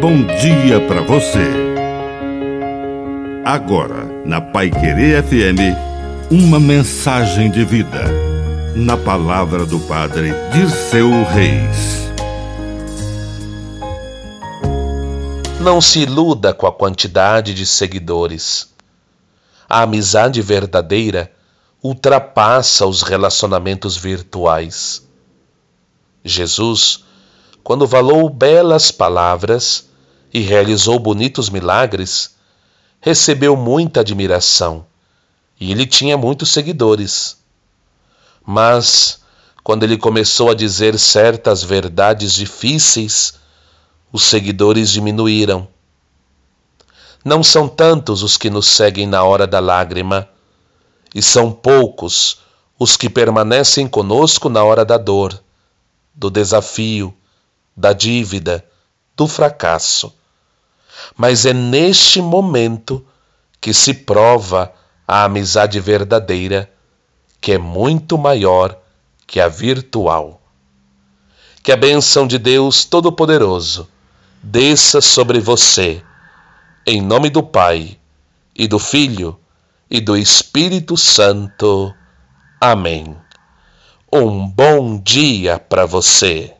bom dia para você. Agora, na Pai Querer FM, uma mensagem de vida. Na palavra do Padre Dirceu Reis. Não se iluda com a quantidade de seguidores. A amizade verdadeira ultrapassa os relacionamentos virtuais. Jesus, quando falou belas palavras e realizou bonitos milagres, recebeu muita admiração e ele tinha muitos seguidores. Mas, quando ele começou a dizer certas verdades difíceis, os seguidores diminuíram. Não são tantos os que nos seguem na hora da lágrima, e são poucos os que permanecem conosco na hora da dor, do desafio, da dívida, do fracasso. Mas é neste momento que se prova a amizade verdadeira, que é muito maior que a virtual. Que a bênção de Deus Todo-Poderoso desça sobre você, em nome do Pai, e do Filho, e do Espírito Santo. Amém. Um bom dia para você.